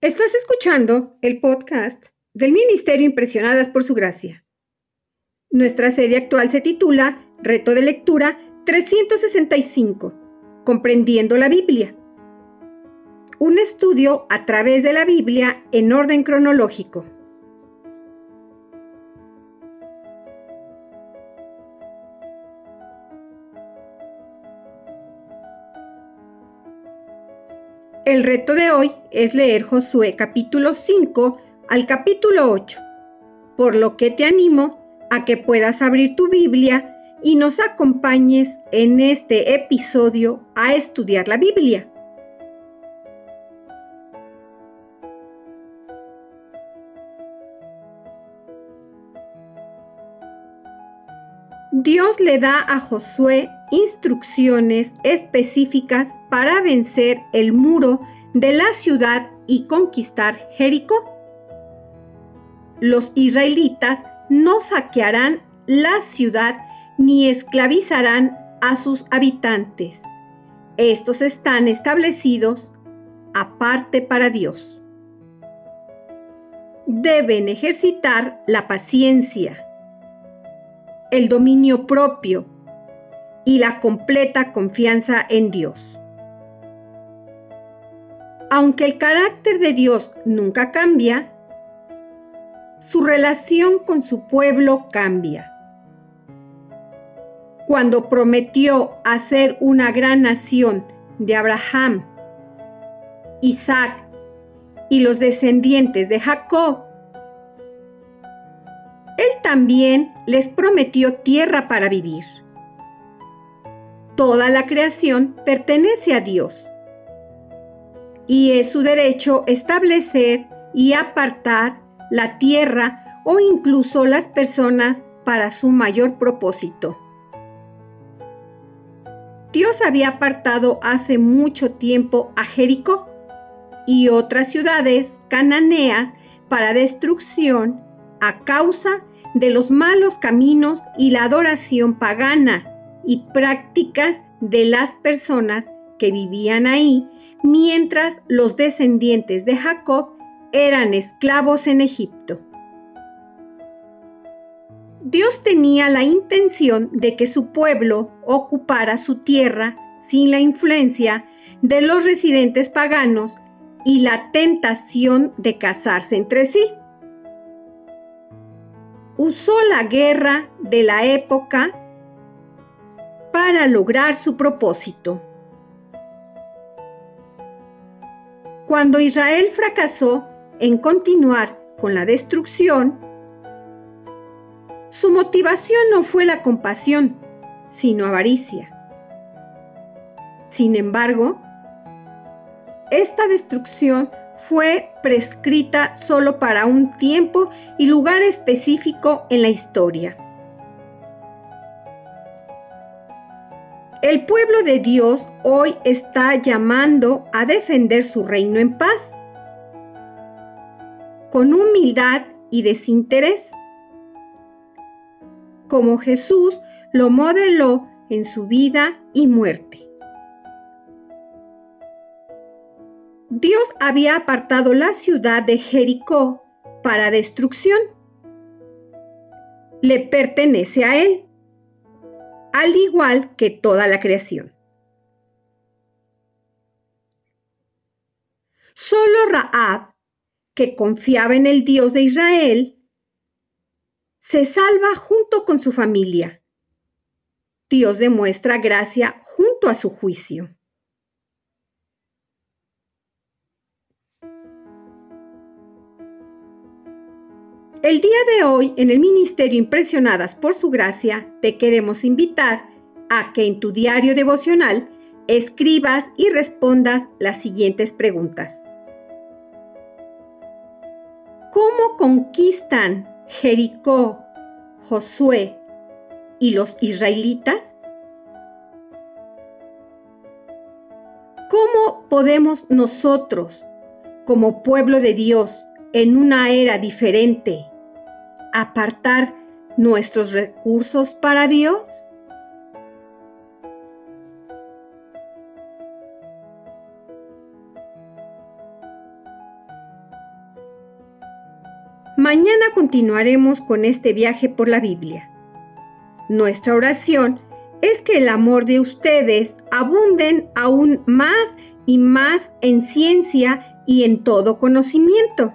Estás escuchando el podcast del Ministerio Impresionadas por Su Gracia. Nuestra serie actual se titula Reto de Lectura 365, Comprendiendo la Biblia. Un estudio a través de la Biblia en orden cronológico. El reto de hoy es leer Josué capítulo 5 al capítulo 8, por lo que te animo a que puedas abrir tu Biblia y nos acompañes en este episodio a estudiar la Biblia. Dios le da a Josué instrucciones específicas para vencer el muro de la ciudad y conquistar Jericó. Los israelitas no saquearán la ciudad ni esclavizarán a sus habitantes. Estos están establecidos aparte para Dios. Deben ejercitar la paciencia, el dominio propio y la completa confianza en Dios. Aunque el carácter de Dios nunca cambia, su relación con su pueblo cambia. Cuando prometió hacer una gran nación de Abraham, Isaac y los descendientes de Jacob, Él también les prometió tierra para vivir. Toda la creación pertenece a Dios y es su derecho establecer y apartar la tierra o incluso las personas para su mayor propósito. Dios había apartado hace mucho tiempo a Jericó y otras ciudades cananeas para destrucción a causa de los malos caminos y la adoración pagana y prácticas de las personas que vivían ahí mientras los descendientes de Jacob eran esclavos en Egipto. Dios tenía la intención de que su pueblo ocupara su tierra sin la influencia de los residentes paganos y la tentación de casarse entre sí. Usó la guerra de la época para lograr su propósito. Cuando Israel fracasó en continuar con la destrucción, su motivación no fue la compasión, sino avaricia. Sin embargo, esta destrucción fue prescrita solo para un tiempo y lugar específico en la historia. El pueblo de Dios hoy está llamando a defender su reino en paz, con humildad y desinterés, como Jesús lo modeló en su vida y muerte. Dios había apartado la ciudad de Jericó para destrucción. Le pertenece a Él al igual que toda la creación. Solo Raab, que confiaba en el Dios de Israel, se salva junto con su familia. Dios demuestra gracia junto a su juicio. El día de hoy, en el Ministerio Impresionadas por Su Gracia, te queremos invitar a que en tu diario devocional escribas y respondas las siguientes preguntas. ¿Cómo conquistan Jericó, Josué y los israelitas? ¿Cómo podemos nosotros, como pueblo de Dios, en una era diferente, apartar nuestros recursos para Dios? Mañana continuaremos con este viaje por la Biblia. Nuestra oración es que el amor de ustedes abunden aún más y más en ciencia y en todo conocimiento,